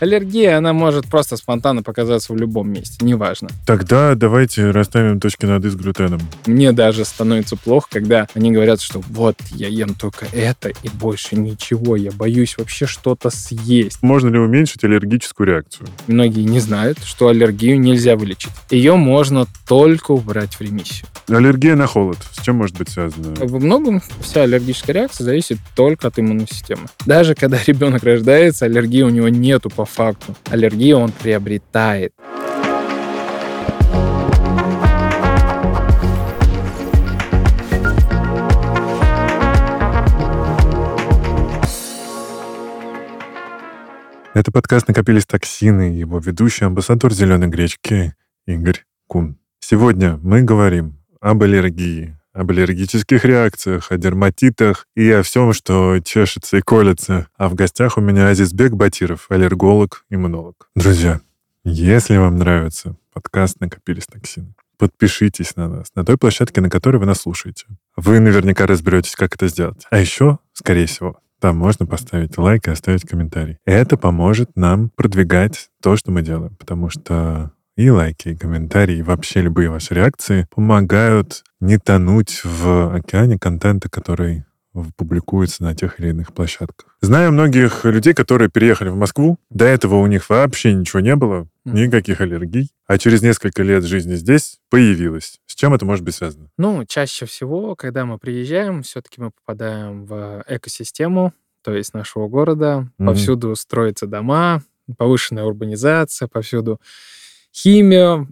Аллергия, она может просто спонтанно показаться в любом месте, неважно. Тогда давайте расставим точки над «и» с глютеном. Мне даже становится плохо, когда они говорят, что вот, я ем только это и больше ничего, я боюсь вообще что-то съесть. Можно ли уменьшить аллергическую реакцию? Многие не знают, что аллергию нельзя вылечить. Ее можно только убрать в ремиссию. Аллергия на холод. С чем может быть связана? Во многом вся аллергическая реакция зависит только от иммунной системы. Даже когда ребенок рождается, аллергии у него нету по факту. Аллергию он приобретает. Это подкаст «Накопились токсины» его ведущий амбассадор «Зеленой гречки» Игорь Кун. Сегодня мы говорим об аллергии, об аллергических реакциях, о дерматитах и о всем, что чешется и колется. А в гостях у меня Азизбек Батиров, аллерголог, иммунолог. Друзья, если вам нравится подкаст «Накопились токсины», подпишитесь на нас, на той площадке, на которой вы нас слушаете. Вы наверняка разберетесь, как это сделать. А еще, скорее всего, там можно поставить лайк и оставить комментарий. Это поможет нам продвигать то, что мы делаем, потому что и лайки, и комментарии, и вообще любые ваши реакции помогают не тонуть в океане контента, который публикуется на тех или иных площадках. Знаю многих людей, которые переехали в Москву. До этого у них вообще ничего не было, никаких аллергий. А через несколько лет жизни здесь появилось. С чем это может быть связано? Ну, чаще всего, когда мы приезжаем, все-таки мы попадаем в экосистему, то есть нашего города. Mm-hmm. Повсюду строятся дома, повышенная урбанизация, повсюду химия,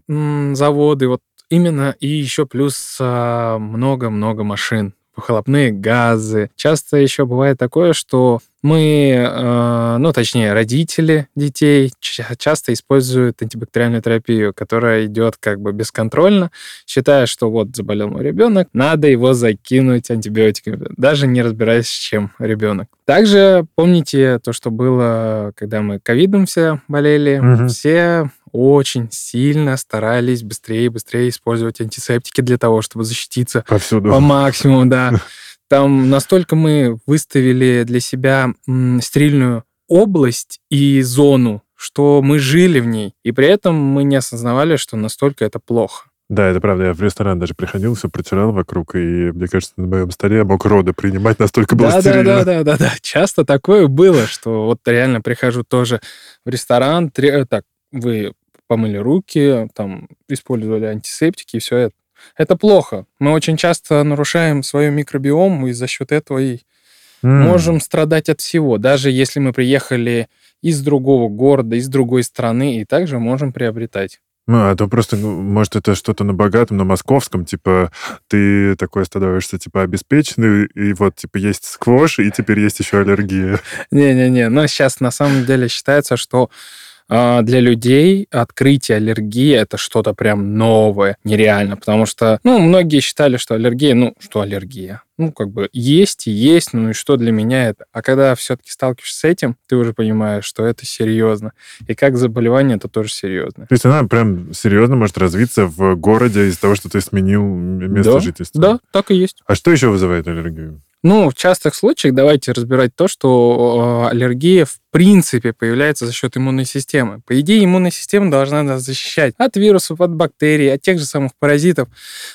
заводы, вот именно, и еще плюс а, много-много машин, выхлопные газы. Часто еще бывает такое, что мы, э, ну, точнее, родители детей часто используют антибактериальную терапию, которая идет как бы бесконтрольно, считая, что вот заболел мой ребенок, надо его закинуть антибиотиками, даже не разбираясь, с чем ребенок. Также помните то, что было, когда мы ковидом все болели, угу. все очень сильно старались быстрее и быстрее использовать антисептики для того, чтобы защититься Повсюду. по максимуму, да. Там настолько мы выставили для себя стерильную область и зону, что мы жили в ней, и при этом мы не осознавали, что настолько это плохо. Да, это правда. Я в ресторан даже приходил, все протирал вокруг, и, мне кажется, на моем столе я мог роды принимать, настолько было да, стерильно. Да, да, да, да, да. Часто такое было, что вот реально прихожу тоже в ресторан, три... так, вы помыли руки, там, использовали антисептики и все это. Это плохо. Мы очень часто нарушаем свою микробиом, и за счет этого и mm. можем страдать от всего. Даже если мы приехали из другого города, из другой страны, и также можем приобретать. Ну, а то просто, ну, может, это что-то на богатом, на московском, типа, ты такой становишься, типа, обеспеченный, и вот, типа, есть сквош, и теперь есть еще аллергия. Не-не-не, но сейчас на самом деле считается, что для людей открытие аллергии это что-то прям новое, нереально, потому что, ну, многие считали, что аллергия, ну, что аллергия? Ну, как бы есть и есть, ну и что для меня это? А когда все-таки сталкиваешься с этим, ты уже понимаешь, что это серьезно. И как заболевание это тоже серьезно. То есть она прям серьезно может развиться в городе из-за того, что ты сменил место да, жительства? Да, так и есть. А что еще вызывает аллергию? Ну, в частых случаях давайте разбирать то, что аллергия в принципе появляется за счет иммунной системы. По идее, иммунная система должна нас защищать от вирусов, от бактерий, от тех же самых паразитов.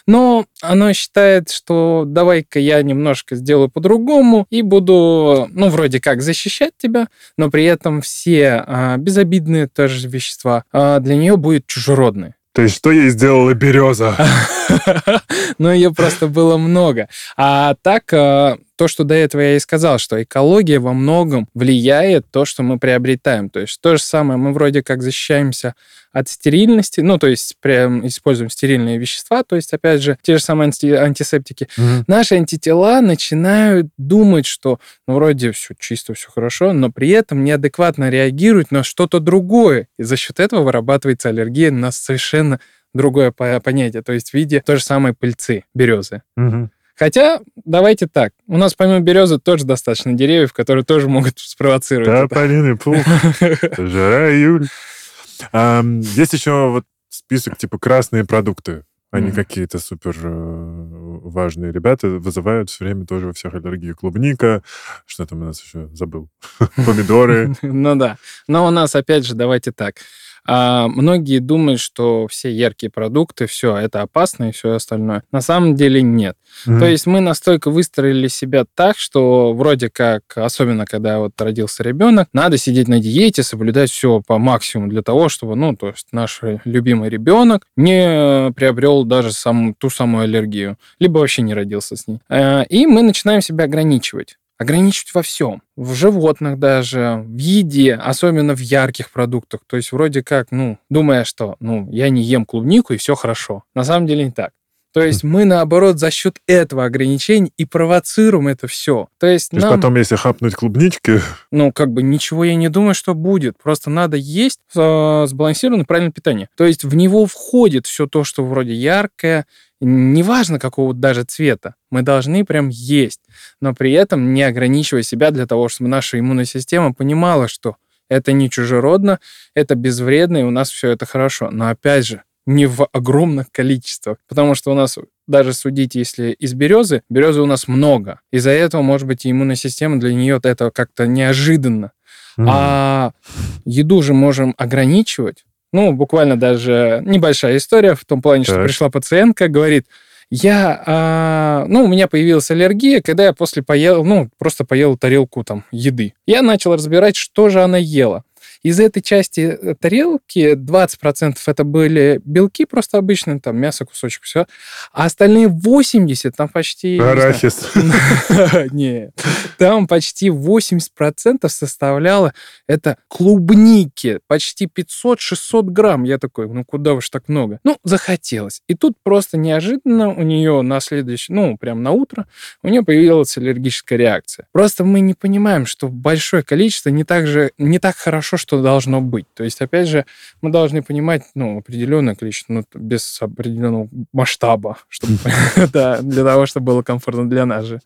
Но оно считает, что давай-ка я немножко сделаю по-другому и буду, ну, вроде как защищать тебя, но при этом все э, безобидные тоже вещества э, для нее будут чужеродные. То есть что ей сделала береза? Ну, ее просто было много. А так, э, то, что до этого я и сказал, что экология во многом влияет то, что мы приобретаем. То есть то же самое, мы вроде как защищаемся от стерильности, ну, то есть прям используем стерильные вещества, то есть, опять же, те же самые анти- антисептики. Угу. Наши антитела начинают думать, что, ну, вроде все чисто, все хорошо, но при этом неадекватно реагируют на что-то другое. И за счет этого вырабатывается аллергия на совершенно другое понятие, то есть в виде той же самой пыльцы, березы. Угу. Хотя, давайте так, у нас помимо березы тоже достаточно деревьев, которые тоже могут спровоцировать. Да, Полины пух, жара, июль. Есть еще вот список типа красные продукты, а не какие-то супер э, важные ребята вызывают все время тоже во всех аллергию. Клубника, что там у нас еще забыл, помидоры. Ну да. Но у нас, опять же, давайте так. А многие думают, что все яркие продукты, все, это опасно и все остальное. На самом деле нет. Mm-hmm. То есть мы настолько выстроили себя так, что вроде как, особенно когда вот родился ребенок, надо сидеть на диете, соблюдать все по максимуму для того, чтобы, ну, то есть наш любимый ребенок не приобрел даже саму, ту самую аллергию, либо вообще не родился с ней. А, и мы начинаем себя ограничивать ограничивать во всем. В животных даже, в еде, особенно в ярких продуктах. То есть вроде как, ну, думая, что, ну, я не ем клубнику и все хорошо. На самом деле не так. То есть мы, наоборот, за счет этого ограничения и провоцируем это все. То есть, То нам... есть потом, если хапнуть клубнички... Ну, как бы ничего я не думаю, что будет. Просто надо есть э, сбалансированное правильное питание. То есть в него входит все то, что вроде яркое, неважно какого даже цвета, мы должны прям есть, но при этом не ограничивая себя для того, чтобы наша иммунная система понимала, что это не чужеродно, это безвредно, и у нас все это хорошо. Но опять же, не в огромных количествах, потому что у нас даже судить, если из березы, березы у нас много. Из-за этого, может быть, иммунная система для нее это как-то неожиданно. Mm. А еду же можем ограничивать, ну, буквально даже небольшая история в том плане, так. что пришла пациентка, говорит, я, а, ну, у меня появилась аллергия, когда я после поел, ну, просто поел тарелку там еды. Я начал разбирать, что же она ела. Из этой части э, тарелки 20% это были белки просто обычные, там мясо, кусочек, все. А остальные 80, там почти... Арахис. Не, там почти 80% составляло это клубники. Почти 500-600 грамм. Я такой, ну куда уж так много? Ну, захотелось. И тут просто неожиданно у нее на следующий, ну, прям на утро, у нее появилась аллергическая реакция. Просто мы не понимаем, что большое количество не так же, не так хорошо, что что должно быть. То есть, опять же, мы должны понимать, ну, определенное количество, ну, без определенного масштаба, чтобы, да, для того, чтобы было комфортно для нас же.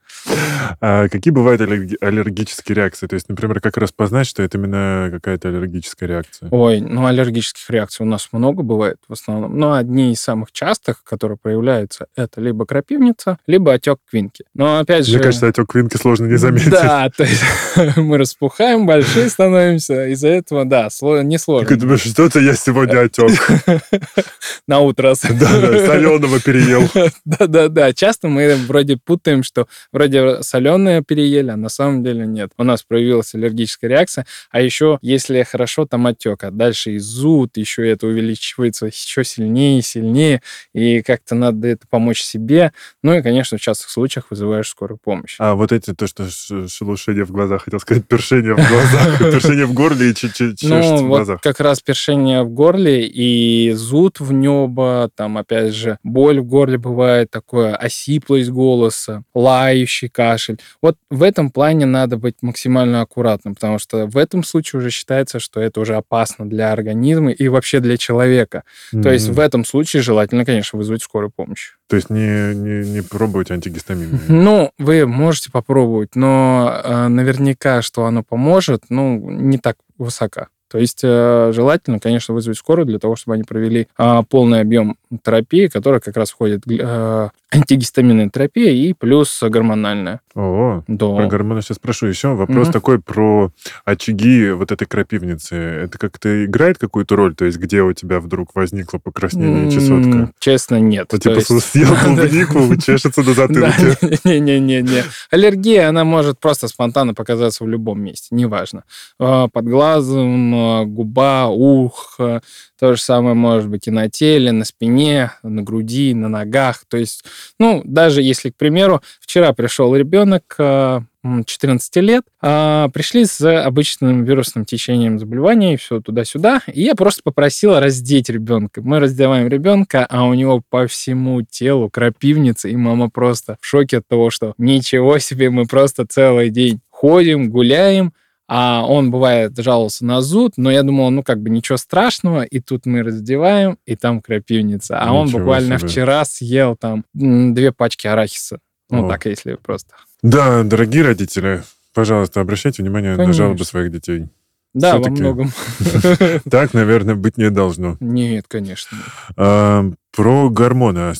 А какие бывают аллергические реакции? То есть, например, как распознать, что это именно какая-то аллергическая реакция? Ой, ну, аллергических реакций у нас много бывает в основном. Но одни из самых частых, которые проявляются, это либо крапивница, либо отек квинки. Но опять же... Мне кажется, отек квинки сложно не заметить. Да, то есть мы распухаем, большие становимся, из-за этого этого, да, не сложно. Ты думаешь, что-то я сегодня отек. На утро. Да, да, соленого переел. Да-да-да. Часто мы вроде путаем, что вроде соленое переели, а на самом деле нет. У нас проявилась аллергическая реакция, а еще, если хорошо, там отек, а дальше и зуд, еще это увеличивается еще сильнее и сильнее, и как-то надо это помочь себе. Ну и, конечно, в частых случаях вызываешь скорую помощь. А вот эти, то, что шелушение в глазах, хотел сказать, першение в глазах, першение в горле и чуть ну, вот как раз першение в горле и зуд в небо, там, опять же, боль в горле бывает, такое осиплость голоса, лающий кашель. Вот в этом плане надо быть максимально аккуратным, потому что в этом случае уже считается, что это уже опасно для организма и вообще для человека. Mm-hmm. То есть в этом случае желательно, конечно, вызвать скорую помощь. То есть не, не, не пробовать антигистамин? Ну, вы можете попробовать, но э, наверняка, что оно поможет, ну, не так 大阪。То есть э, желательно, конечно, вызвать скорую для того, чтобы они провели э, полный объем терапии, которая как раз входит э, антигистаминная терапия и плюс гормональная. О, да. про гормоны сейчас спрошу. Еще вопрос угу. такой про очаги вот этой крапивницы. Это как-то играет какую-то роль? То есть где у тебя вдруг возникло покраснение, чесотка? Честно, нет. Ну, типа есть... съел клубнику, чешется на затылке. Не-не-не. Аллергия, она может просто спонтанно показаться в любом месте, неважно. А, под глазом, губа, ухо, то же самое может быть и на теле, на спине, на груди, на ногах. То есть, ну, даже если, к примеру, вчера пришел ребенок, 14 э, лет, а, пришли с обычным вирусным течением заболевания, и все туда-сюда. И я просто попросила раздеть ребенка. Мы раздеваем ребенка, а у него по всему телу крапивница, и мама просто в шоке от того, что ничего себе, мы просто целый день ходим, гуляем, а он, бывает, жаловался на зуд, но я думал, ну, как бы ничего страшного, и тут мы раздеваем, и там крапивница. А ничего он буквально себе. вчера съел там две пачки арахиса. Ну, О. так, если просто. Да, дорогие родители, пожалуйста, обращайте внимание Конечно. на жалобы своих детей. Да, во многом. Так, наверное, быть не должно. Нет, конечно. А, про гормоны.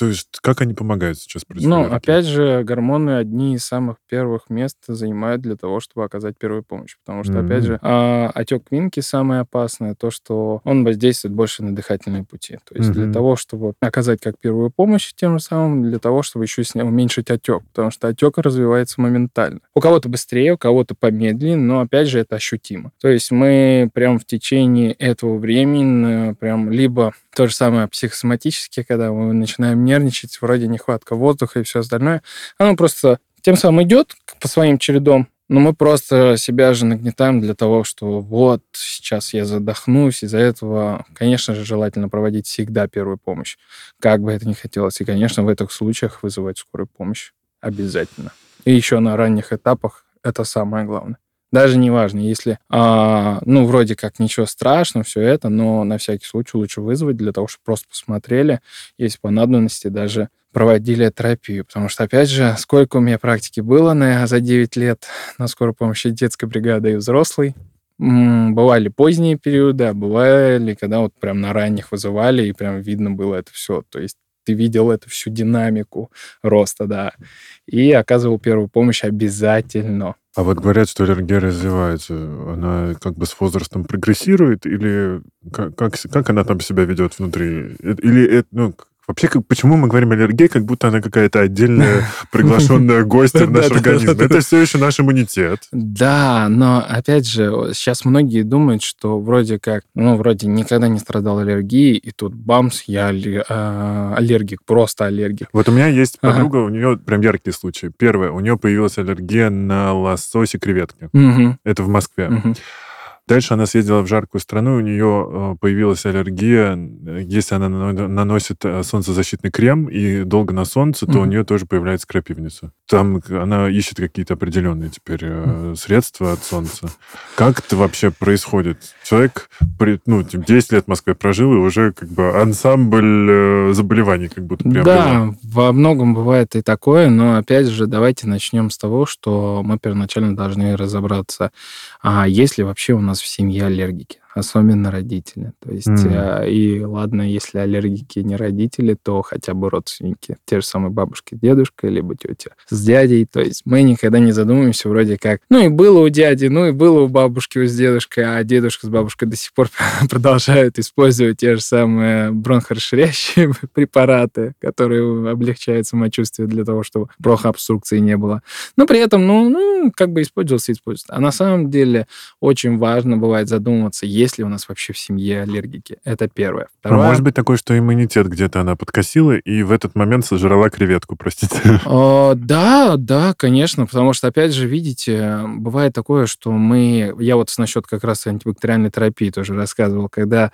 А Что, как они помогают сейчас Ну, опять же, гормоны одни из самых первых мест занимают для того, чтобы оказать первую помощь. Потому что, mm-hmm. опять же, а, отек квинки самое опасное, то, что он воздействует больше на дыхательные пути. То есть mm-hmm. для того, чтобы оказать как первую помощь, тем самым для того, чтобы еще уменьшить отек. Потому что отек развивается моментально. У кого-то быстрее, у кого-то помедленнее, но, опять же, это ощутимо. То есть мы прям в течение этого времени прям либо то же самое психосоматически, когда мы начинаем нервничать, вроде нехватка воздуха и все остальное. Оно просто тем самым идет по своим чередом, но мы просто себя же нагнетаем для того, что вот сейчас я задохнусь. Из-за этого, конечно же, желательно проводить всегда первую помощь, как бы это ни хотелось. И, конечно, в этих случаях вызывать скорую помощь обязательно. И еще на ранних этапах это самое главное. Даже не важно, если, а, ну, вроде как ничего страшного, все это, но на всякий случай лучше вызвать для того, чтобы просто посмотрели, если по надобности даже проводили терапию. Потому что, опять же, сколько у меня практики было на, за 9 лет на скорой помощи детской бригады и взрослой. Бывали поздние периоды, а бывали, когда вот прям на ранних вызывали, и прям видно было это все. То есть ты видел эту всю динамику роста, да, и оказывал первую помощь обязательно. А вот говорят, что аллергия развивается. Она как бы с возрастом прогрессирует или как, как, как она там себя ведет внутри? Или это, ну, Вообще, как, почему мы говорим аллергия, как будто она какая-то отдельная приглашенная гостья в наш организм? Это все еще наш иммунитет. Да, но опять же, сейчас многие думают, что вроде как, ну, вроде никогда не страдал аллергией, и тут бамс, я а, аллергик, просто аллергик. Вот у меня есть подруга, у нее прям яркие случаи. Первое, у нее появилась аллергия на лосось и креветки. Это в Москве. Дальше она съездила в жаркую страну, у нее э, появилась аллергия. Если она наносит э, солнцезащитный крем и долго на солнце, то mm-hmm. у нее тоже появляется крапивница. Там она ищет какие-то определенные теперь mm-hmm. средства от солнца. Как это вообще происходит? Человек, ну, 10 лет в Москве прожил, и уже как бы ансамбль заболеваний как будто приобрел. Да, во многом бывает и такое, но опять же, давайте начнем с того, что мы первоначально должны разобраться, а есть ли вообще у нас нас в семье аллергики особенно родители. То есть, mm. и ладно, если аллергики не родители, то хотя бы родственники. Те же самые бабушки, дедушка, либо тетя с дядей. То есть мы никогда не задумываемся вроде как, ну и было у дяди, ну и было у бабушки, с дедушкой, а дедушка с бабушкой до сих пор продолжают использовать те же самые бронхорасширящие препараты, которые облегчают самочувствие для того, чтобы бронхообструкции не было. Но при этом, ну, ну как бы использовался, используется. А на самом деле очень важно бывает задумываться, есть ли у нас вообще в семье аллергики. Это первое. А Второе... А может быть такое, что иммунитет где-то она подкосила и в этот момент сожрала креветку, простите? О, да, да, конечно, потому что, опять же, видите, бывает такое, что мы... Я вот насчет как раз антибактериальной терапии тоже рассказывал, когда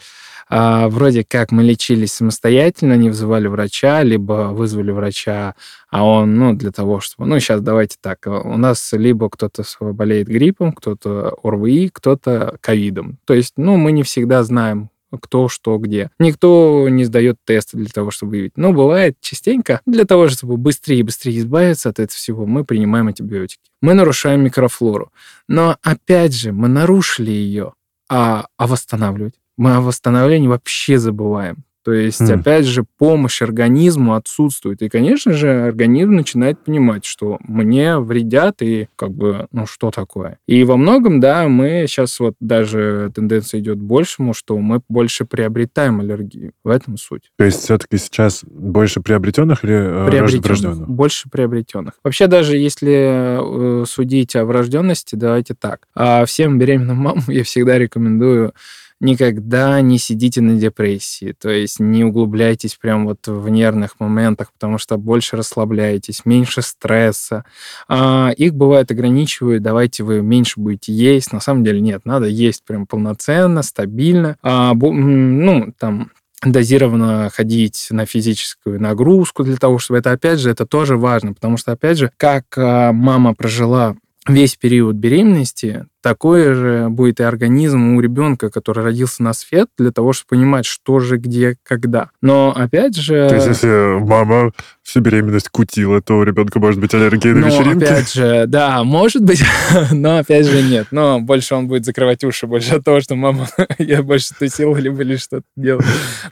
а, вроде как мы лечились самостоятельно, не вызывали врача, либо вызвали врача, а он, ну, для того, чтобы... Ну, сейчас давайте так. У нас либо кто-то болеет гриппом, кто-то ОРВИ, кто-то ковидом. То есть, ну, мы не всегда знаем, кто, что, где. Никто не сдает тесты для того, чтобы выявить. Но бывает частенько, для того, чтобы быстрее и быстрее избавиться от этого всего, мы принимаем антибиотики. Мы нарушаем микрофлору. Но, опять же, мы нарушили ее, а, а восстанавливать мы о восстановлении вообще забываем. То есть, mm. опять же, помощь организму отсутствует. И, конечно же, организм начинает понимать, что мне вредят, и как бы, ну, что такое. И во многом, да, мы сейчас вот даже тенденция идет к большему, что мы больше приобретаем аллергию. В этом суть. То есть, все-таки сейчас больше приобретенных или э, приобретенных, врожденных? Больше приобретенных. Вообще, даже если э, судить о врожденности, давайте так. А всем беременным мамам я всегда рекомендую никогда не сидите на депрессии, то есть не углубляйтесь прям вот в нервных моментах, потому что больше расслабляетесь, меньше стресса. А, их бывает ограничивают, давайте вы меньше будете есть. На самом деле нет, надо есть прям полноценно, стабильно. А, ну, там, дозированно ходить на физическую нагрузку для того, чтобы это, опять же, это тоже важно, потому что, опять же, как а, мама прожила весь период беременности, такой же будет и организм у ребенка, который родился на свет, для того, чтобы понимать, что же, где, когда. Но опять же... То есть, если мама всю беременность кутила, то у ребенка может быть аллергия на но, вечеринки? опять же, да, может быть, но опять же нет. Но больше он будет закрывать уши больше от того, что мама, я больше тусила, либо или что-то делала.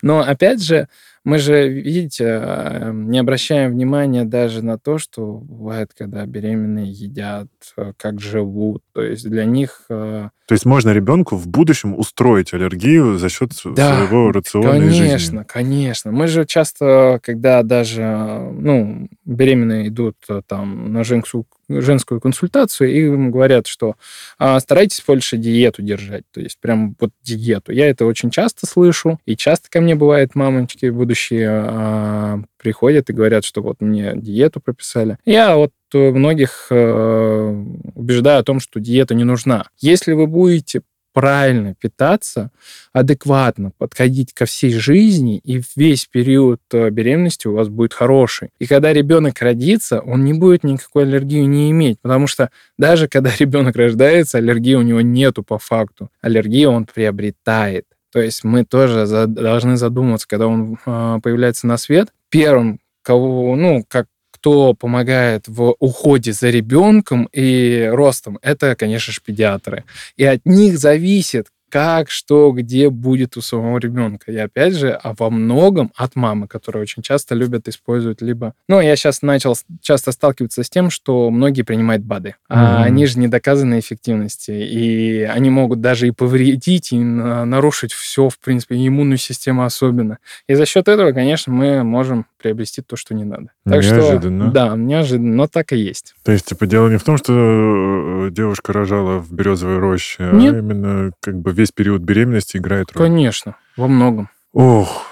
Но опять же, Мы же, видите, э, не обращаем внимания даже на то, что бывает, когда беременные едят, э, как живут. То есть для них... То есть можно ребенку в будущем устроить аллергию за счет да, своего рациона конечно, жизни? Конечно, конечно. Мы же часто, когда даже ну, беременные идут там на женскую женскую консультацию, и им говорят, что а, старайтесь больше диету держать, то есть прям вот диету. Я это очень часто слышу, и часто ко мне бывает мамочки будущие а, приходят и говорят, что вот мне диету прописали. Я вот многих э, убеждаю о том, что диета не нужна. Если вы будете правильно питаться, адекватно подходить ко всей жизни, и весь период э, беременности у вас будет хороший. И когда ребенок родится, он не будет никакой аллергии не иметь, потому что даже когда ребенок рождается, аллергии у него нету по факту. Аллергию он приобретает. То есть мы тоже должны задуматься, когда он э, появляется на свет, первым, кого, ну, как кто помогает в уходе за ребенком и ростом, это, конечно же, педиатры. И от них зависит, как, что, где будет у самого ребенка. И опять же, а во многом от мамы, которые очень часто любят использовать либо... Ну, я сейчас начал часто сталкиваться с тем, что многие принимают БАДы. Mm-hmm. А они же не доказаны эффективности. И они могут даже и повредить, и нарушить все, в принципе, иммунную систему особенно. И за счет этого, конечно, мы можем приобрести то, что не надо. Так неожиданно. Что, да, неожиданно, но так и есть. То есть, типа, дело не в том, что э, девушка рожала в березовой роще, а Нет. а именно как бы весь период беременности играет роль. Конечно, во многом. Ох,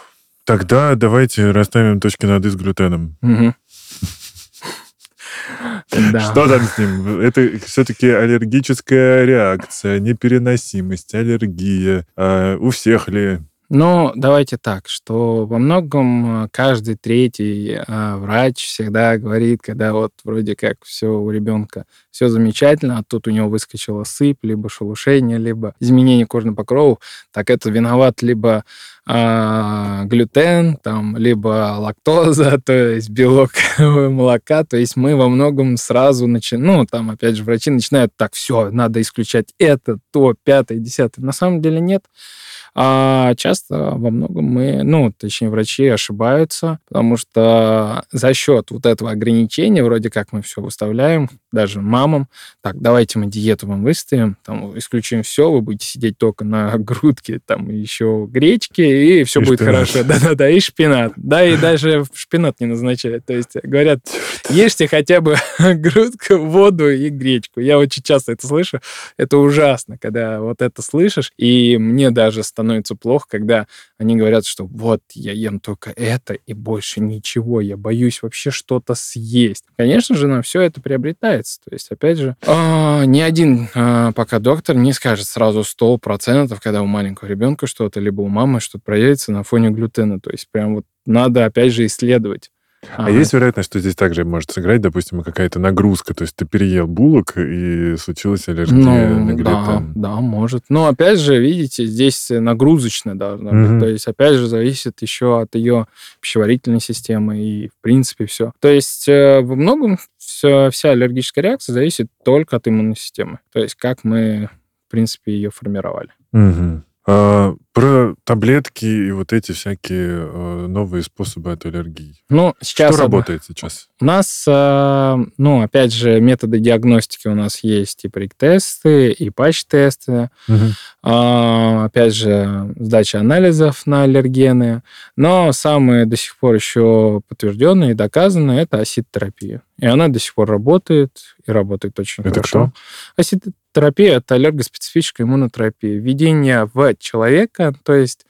тогда давайте расставим точки над «и» с глютеном. Угу. Что там с ним? Это все-таки аллергическая реакция, непереносимость, аллергия. А у всех ли? Ну, давайте так, что во многом э, каждый третий а, врач всегда говорит, когда вот вроде как все у ребенка все замечательно, а тут у него выскочила сыпь, либо шелушение, либо изменение кожного покрова, так это виноват либо а, глютен, там, либо лактоза, то есть белок молока, то есть мы во многом сразу начинаем, ну, там, опять же, врачи начинают, так, все, надо исключать это, то, пятое, десятое. На самом деле нет. А часто во многом мы, ну, точнее, врачи ошибаются, потому что за счет вот этого ограничения, вроде как мы все выставляем, даже мамам, так, давайте мы диету вам выставим, там, исключим все, вы будете сидеть только на грудке, там, еще гречки, и все и будет шпинат. хорошо. Да-да-да, и шпинат. Да, и даже шпинат не назначают. То есть говорят, ешьте хотя бы грудку, воду и гречку. Я очень часто это слышу. Это ужасно, когда вот это слышишь, и мне даже становится становится плохо, когда они говорят, что вот я ем только это и больше ничего, я боюсь вообще что-то съесть. Конечно же, на все это приобретается. То есть, опять же, э, ни один э, пока доктор не скажет сразу 100%, когда у маленького ребенка что-то, либо у мамы что-то проявится на фоне глютена. То есть, прям вот надо, опять же, исследовать. А, а есть вероятность, что здесь также может сыграть, допустим, какая-то нагрузка, то есть ты переел булок и случилась аллергия ну, на глютен? Да, да, может. Но опять же, видите, здесь нагрузочная должна быть. Mm-hmm. То есть опять же зависит еще от ее пищеварительной системы и в принципе все. То есть э, во многом все, вся аллергическая реакция зависит только от иммунной системы. То есть как мы, в принципе, ее формировали. Mm-hmm. А, про таблетки и вот эти всякие а, новые способы от аллергии. Ну, сейчас... Что работает сейчас? У нас, а, ну, опять же, методы диагностики у нас есть и прик-тесты, и патч-тесты. Угу. Опять же, сдача анализов на аллергены. Но самые до сих пор еще подтвержденные и доказанные это асид-терапия. И она до сих пор работает, и работает очень это хорошо. Кто? Асид терапия – это аллергоспецифическая иммунотерапия. Введение в человека, то есть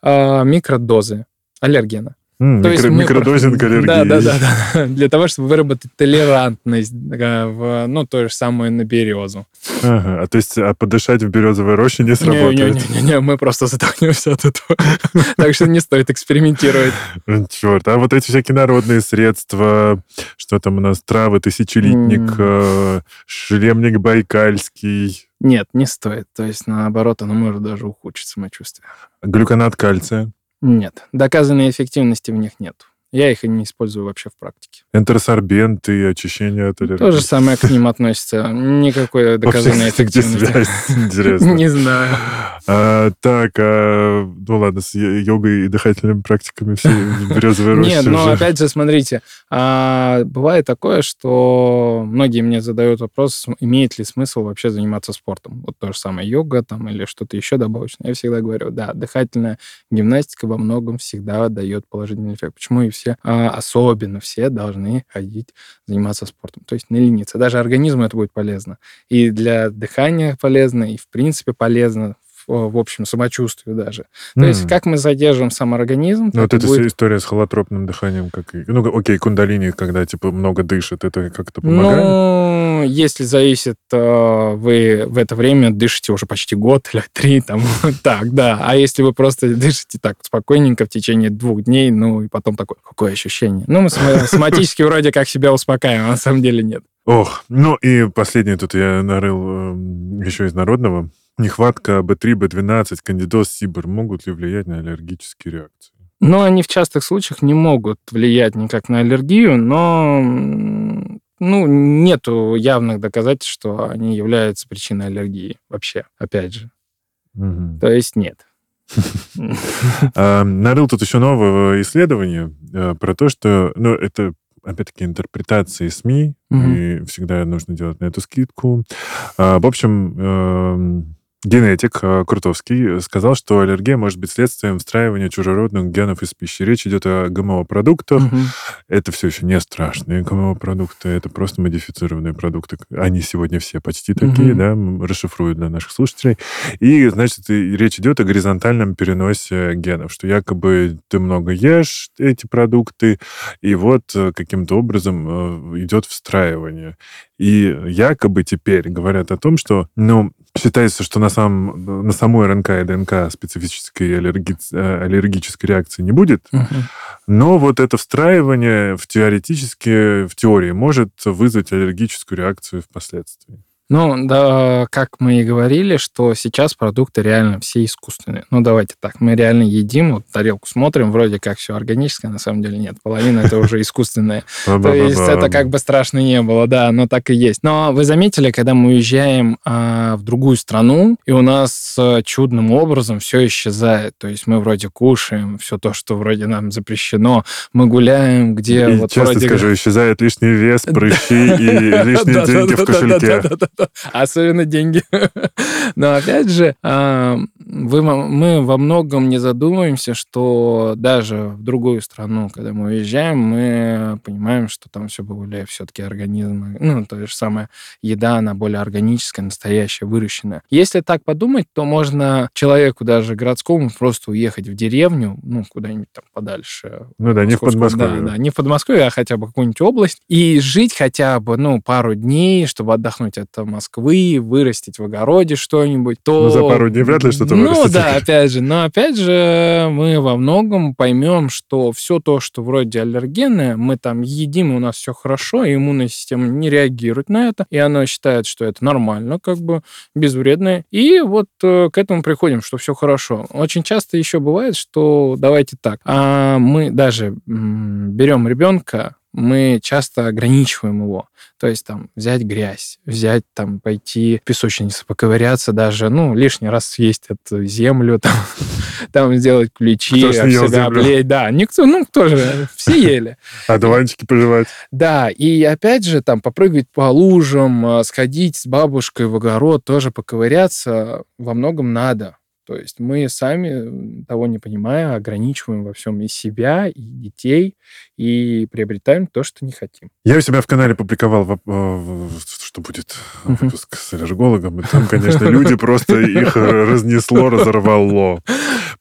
э, микродозы аллергена. Mm, То микро, есть микродозинг аллергии. Да, да, да, да. Для того, чтобы выработать толерантность в, ну, то же самое на березу. Ага, а то есть а подышать в березовой роще не сработает? Не-не-не, мы просто задохнемся от этого. Так что не стоит экспериментировать. Черт, а вот эти всякие народные средства, что там у нас, травы, тысячелитник, э, шлемник байкальский. Нет, не стоит. То есть, наоборот, оно может даже ухудшить самочувствие. Глюконат кальция? Нет, доказанной эффективности в них нет. Я их и не использую вообще в практике. Энтеросорбенты, очищение от аллергии. То же самое к ним относится. Никакой доказанной эффективности. Интересно. Не знаю. А, так, а, ну ладно, с йогой и дыхательными практиками все березовые рощи. Нет, но опять же, смотрите, а, бывает такое, что многие мне задают вопрос, имеет ли смысл вообще заниматься спортом. Вот то же самое йога там или что-то еще добавочное. Я всегда говорю, да, дыхательная гимнастика во многом всегда дает положительный эффект. Почему и все, а, особенно все, должны ходить, заниматься спортом. То есть не лениться. Даже организму это будет полезно. И для дыхания полезно, и в принципе полезно в общем самочувствию даже. То mm. есть как мы задержим сам организм. Ну, вот эта будет... история с холотропным дыханием, как... Ну, окей, кундалини, когда, типа, много дышит, это как-то помогает? Ну, если зависит, э, вы в это время дышите уже почти год или три, там, так, да. А если вы просто дышите так спокойненько в течение двух дней, ну, и потом такое, какое ощущение? Ну, мы соматически вроде как себя успокаиваем, а на самом деле нет. Ох, ну и последнее тут я нарыл э, еще из народного. Нехватка B3, B12, кандидоз, СИБР могут ли влиять на аллергические реакции? Ну, они в частых случаях не могут влиять никак на аллергию, но ну, нету явных доказательств, что они являются причиной аллергии вообще, опять же. Угу. То есть нет. А, нарыл тут еще новое исследование э, про то, что, ну, это опять-таки, интерпретации СМИ, и всегда нужно делать на эту скидку. А, в общем, эм, Генетик э, Крутовский сказал, что аллергия может быть следствием встраивания чужеродных генов из пищи. Речь идет о ГМО-продуктах. Угу. Это все еще не страшные ГМО-продукты, это просто модифицированные продукты. Они сегодня все почти такие, угу. да, расшифрую для наших слушателей. И, значит, речь идет о горизонтальном переносе генов, что якобы ты много ешь эти продукты, и вот э, каким-то образом э, идет встраивание. И якобы теперь говорят о том, что, ну, считается, что на, самом, на самой РНК и ДНК специфической аллерги, э, аллергической реакции не будет, угу. но вот это встраивание в теоретически, в теории может вызвать аллергическую реакцию впоследствии. Ну, да, как мы и говорили, что сейчас продукты реально все искусственные. Ну, давайте так, мы реально едим, вот тарелку смотрим, вроде как все органическое, на самом деле нет, половина это уже искусственное. То есть это как бы страшно не было, да, но так и есть. Но вы заметили, когда мы уезжаем а, в другую страну, и у нас а, чудным образом все исчезает. То есть мы вроде кушаем все то, что вроде нам запрещено, мы гуляем, где вот часто вроде... скажу, исчезает лишний вес, прыщи и лишние деньги в кошельке. Особенно деньги. Но опять же, а, вы, мы во многом не задумываемся, что даже в другую страну, когда мы уезжаем, мы понимаем, что там все более все-таки организмы, ну, то же самое еда, она более органическая, настоящая, выращенная. Если так подумать, то можно человеку даже городскому просто уехать в деревню, ну, куда-нибудь там подальше. Ну да, не в Подмосковье. Да, да, не в Подмосковье, а хотя бы какую-нибудь область. И жить хотя бы, ну, пару дней, чтобы отдохнуть от Москвы, вырастить в огороде что-нибудь, то... Ну, за пару дней вряд ли что-то Ну, да, опять же. Но, опять же, мы во многом поймем, что все то, что вроде аллергенное, мы там едим, у нас все хорошо, и иммунная система не реагирует на это, и она считает, что это нормально, как бы безвредное. И вот э, к этому приходим, что все хорошо. Очень часто еще бывает, что давайте так, а мы даже берем ребенка, мы часто ограничиваем его. То есть там взять грязь, взять там, пойти в песочницу, поковыряться даже, ну, лишний раз съесть эту землю, там, там сделать ключи, кто себя облеять. Да, никто, ну, кто же, все ели. А дуванчики пожевать. Да, и опять же там попрыгать по лужам, а, сходить с бабушкой в огород, тоже поковыряться во многом надо. То есть мы сами, того не понимая, ограничиваем во всем и себя, и детей, и приобретаем то, что не хотим. Я у себя в канале публиковал, что будет выпуск с аллергологом, и там, конечно, люди просто их разнесло, разорвало.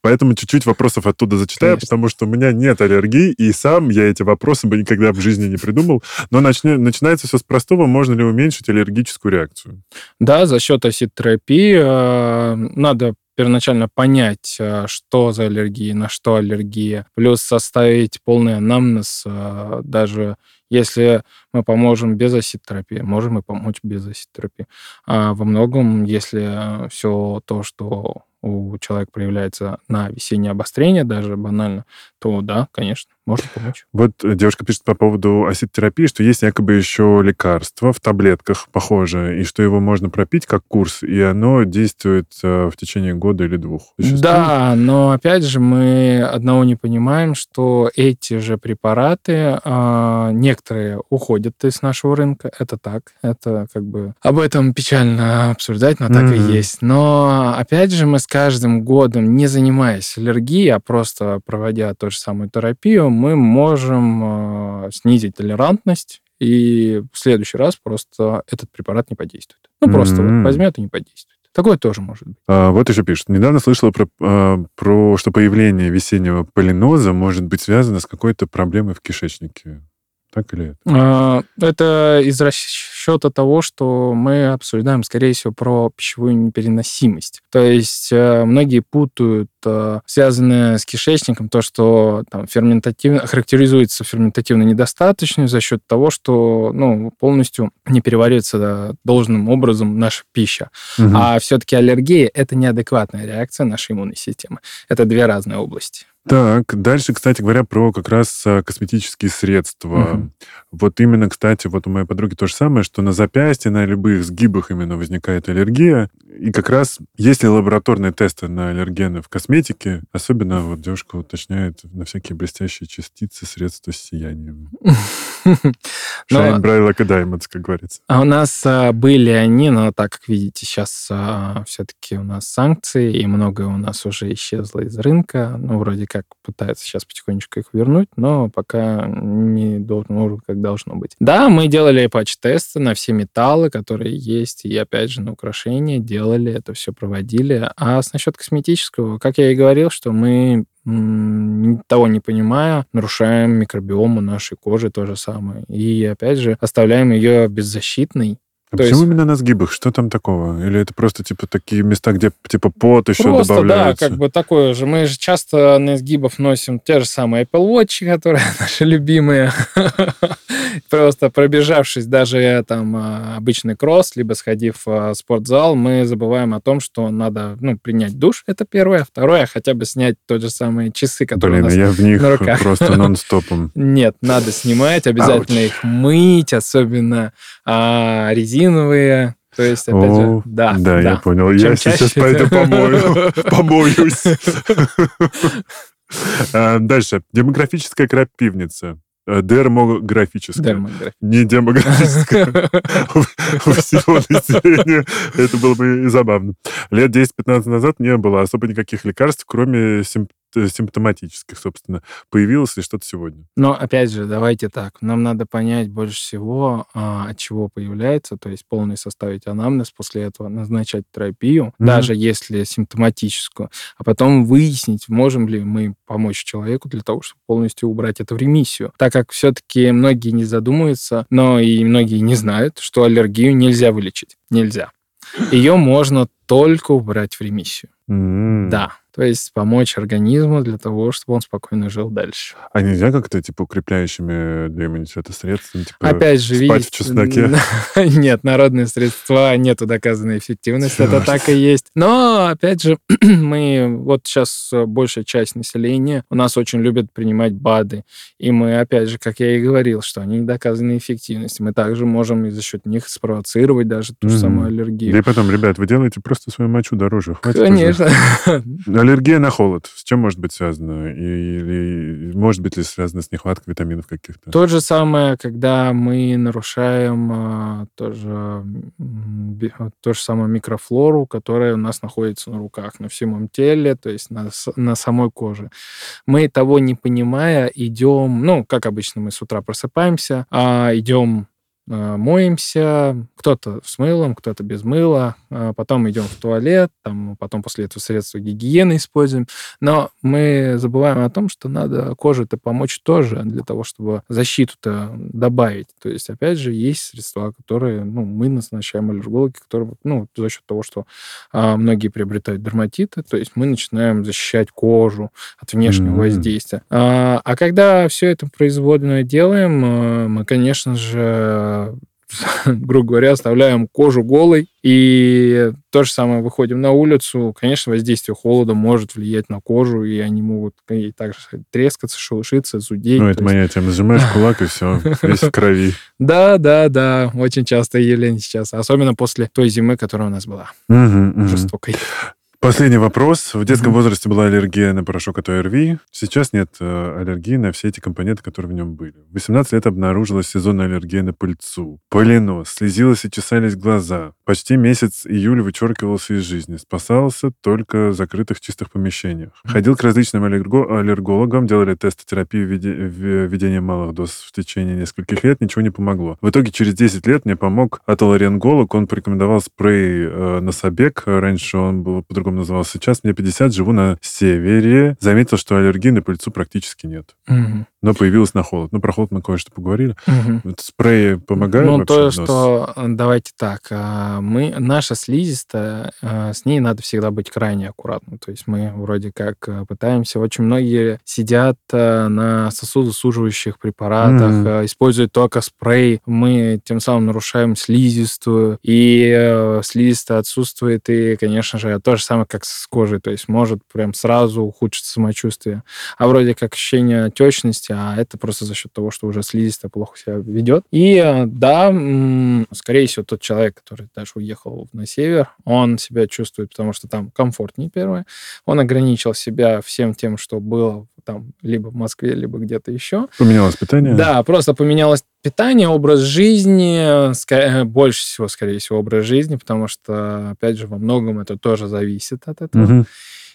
Поэтому чуть-чуть вопросов оттуда зачитаю, конечно. потому что у меня нет аллергии, и сам я эти вопросы бы никогда в жизни не придумал. Но начни, начинается все с простого. Можно ли уменьшить аллергическую реакцию? Да, за счет асид-терапии. Э, надо первоначально понять, э, что за аллергия, на что аллергия, плюс составить полный анамнез, э, даже если мы поможем без асид-терапии, можем и помочь без асид-терапии. А во многом, если все то, что у человека проявляется на весеннее обострение, даже банально, то да, конечно, можно помочь. Вот девушка пишет по поводу осид-терапии, что есть якобы еще лекарство в таблетках похоже, и что его можно пропить как курс, и оно действует э, в течение года или двух. Существует? Да, но опять же мы одного не понимаем, что эти же препараты, э, некоторые уходят из нашего рынка, это так, это как бы об этом печально обсуждать, но так mm-hmm. и есть. Но опять же мы с каждым годом, не занимаясь аллергией, а просто проводя то же самую терапию, мы можем э, снизить толерантность, и в следующий раз просто этот препарат не подействует. Ну, mm-hmm. просто вот возьмет и не подействует. Такое тоже может быть. А, вот еще пишут. Недавно слышала про, а, про, что появление весеннего полиноза может быть связано с какой-то проблемой в кишечнике. Так или это? А, это из расчета того, что мы обсуждаем, скорее всего, про пищевую непереносимость. То есть э, многие путают э, связанное с кишечником то, что там, ферментативно, характеризуется ферментативной недостаточностью за счет того, что ну, полностью не переваривается да, должным образом наша пища. Угу. А все-таки аллергия – это неадекватная реакция нашей иммунной системы. Это две разные области. Так, дальше, кстати говоря, про как раз а, косметические средства. Угу. Вот именно, кстати, вот у моей подруги то же самое, что на запястье, на любых сгибах именно возникает аллергия. И как раз есть ли лабораторные тесты на аллергены в косметике, особенно вот девушка уточняет на всякие блестящие частицы средства с сиянием. Shine bright like a diamond, как говорится. А у нас а, были они, но так как видите, сейчас а, все-таки у нас санкции, и многое у нас уже исчезло из рынка. Ну, вроде как пытаются сейчас потихонечку их вернуть, но пока не должен уровень, как должно быть. Да, мы делали патч-тесты на все металлы, которые есть, и опять же на украшения делали, это все проводили. А с насчет косметического, как я и говорил, что мы того не понимая, нарушаем микробиому нашей кожи то же самое. И опять же, оставляем ее беззащитной, а То почему есть... именно на сгибах? Что там такого? Или это просто типа такие места, где типа пот еще просто, добавляется? да, как бы такое же. Мы же часто на сгибов носим те же самые Apple Watch, которые наши любимые. Просто пробежавшись даже там а, обычный кросс, либо сходив в спортзал, мы забываем о том, что надо ну, принять душ, это первое. Второе, хотя бы снять тот же самые часы, которые Блин, у нас я в них на руках. просто нон-стопом. Нет, надо снимать, обязательно Ауч. их мыть, особенно а, резину резиновые. То есть, опять О, же, да. Да, да. я понял. Чем я чаще... сейчас пойду помою, помоюсь. А, дальше. Демографическая крапивница. Э, дермографическая. Дермографическая. Не демографическая. У всего населения. Это было бы забавно. Лет 10-15 назад не было особо никаких лекарств, кроме Э, симптоматических, собственно, появилось ли что-то сегодня? Но, опять же, давайте так. Нам надо понять больше всего, а, от чего появляется, то есть полный составить анамнез, после этого назначать терапию, mm-hmm. даже если симптоматическую, а потом выяснить, можем ли мы помочь человеку для того, чтобы полностью убрать это в ремиссию. Так как все-таки многие не задумываются, но и многие не знают, что аллергию нельзя вылечить. Нельзя. Ее можно только убрать в ремиссию. Mm-hmm. Да. То есть помочь организму для того, чтобы он спокойно жил дальше. А нельзя как-то, типа, укрепляющими для иммунитета средствами, типа, Опять же, спать видите, в чесноке? Нет, народные средства, нету доказанной эффективности, это так и есть. Но, опять же, мы, вот сейчас большая часть населения у нас очень любят принимать БАДы. И мы, опять же, как я и говорил, что они не доказаны эффективности. Мы также можем и за счет них спровоцировать даже ту же самую аллергию. Да и потом, ребят, вы делаете просто свою мочу дороже. Конечно. Аллергия на холод. С чем может быть связано? Или может быть ли связано с нехваткой витаминов каких-то? То же самое, когда мы нарушаем а, тоже, то же самое микрофлору, которая у нас находится на руках, на всем теле, то есть на, на самой коже. Мы того не понимая идем, ну, как обычно мы с утра просыпаемся, а идем моемся, кто-то с мылом, кто-то без мыла, а потом идем в туалет, там, потом после этого средства гигиены используем. Но мы забываем о том, что надо коже-то помочь тоже для того, чтобы защиту-то добавить. То есть, опять же, есть средства, которые ну, мы назначаем аллергологи, которые ну, за счет того, что а, многие приобретают дерматиты, то есть мы начинаем защищать кожу от внешнего mm-hmm. воздействия. А, а когда все это производное делаем, а, мы, конечно же, грубо говоря, оставляем кожу голой, и то же самое, выходим на улицу, конечно, воздействие холода может влиять на кожу, и они могут и также трескаться, шелушиться, зудеть. Ну, это моя тема. Сжимаешь кулак, и все, весь в крови. Да, да, да, очень частое явление сейчас, особенно после той зимы, которая у нас была. Жестокой. Последний вопрос. В детском mm-hmm. возрасте была аллергия на порошок от ОРВИ. Сейчас нет э, аллергии на все эти компоненты, которые в нем были. В 18 лет обнаружилась сезонная аллергия на пыльцу. Полинос, слезилась и чесались глаза. Почти месяц июль вычеркивался из жизни. Спасался только в закрытых чистых помещениях. Mm-hmm. Ходил к различным аллерго- аллергологам, делали тестотерапию введения малых доз в течение нескольких лет. Ничего не помогло. В итоге через 10 лет мне помог отоларинголог. Он порекомендовал спрей э, Нособег. Раньше он был по-другому по назывался. Сейчас мне 50, живу на севере. Заметил, что аллергии на пыльцу практически нет. Угу. Но появилась на холод. Ну, про холод мы кое-что поговорили. Угу. Вот спреи помогают Ну, то, что... Давайте так. А, мы, наша слизистая, а, с ней надо всегда быть крайне аккуратным. То есть мы вроде как пытаемся... Очень многие сидят на сосудосуживающих препаратах, угу. используют только спрей. Мы тем самым нарушаем слизистую, и слизистая отсутствует, и, конечно же, то же самое самое, как с кожей, то есть может прям сразу ухудшиться самочувствие. А вроде как ощущение отечности, а это просто за счет того, что уже слизистая плохо себя ведет. И э, да, скорее всего, тот человек, который даже уехал на север, он себя чувствует, потому что там комфортнее, первое. Он ограничил себя всем тем, что было там либо в Москве, либо где-то еще. Поменялось питание? Да, просто поменялось питание, образ жизни, больше всего, скорее всего, образ жизни, потому что, опять же, во многом это тоже зависит от этого. Угу.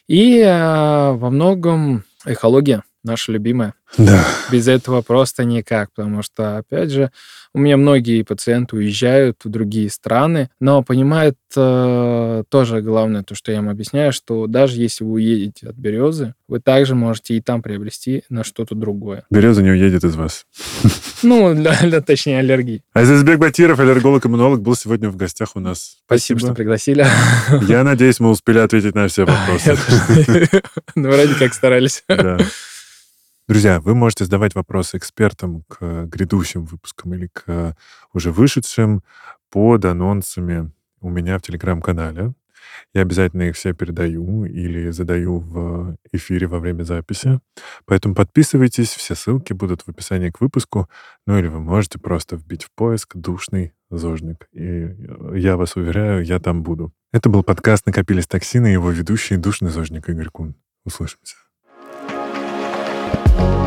И э, во многом экология наша любимая. Да. Без этого просто никак, потому что, опять же, у меня многие пациенты уезжают в другие страны, но понимают э, тоже главное, то, что я им объясняю, что даже если вы уедете от березы, вы также можете и там приобрести на что-то другое. Береза не уедет из вас. Ну, для, для точнее, аллергии. Азизбек Батиров, аллерголог-иммунолог, был сегодня в гостях у нас. Спасибо, Спасибо, что пригласили. Я надеюсь, мы успели ответить на все вопросы. Ну, вроде как старались. Да. Друзья, вы можете задавать вопросы экспертам к грядущим выпускам или к уже вышедшим под анонсами у меня в телеграм-канале. Я обязательно их все передаю или задаю в эфире во время записи. Поэтому подписывайтесь, все ссылки будут в описании к выпуску. Ну или вы можете просто вбить в поиск «Душный зожник». И я вас уверяю, я там буду. Это был подкаст «Накопились токсины» и его ведущий «Душный зожник» Игорь Кун. Услышимся. Thank you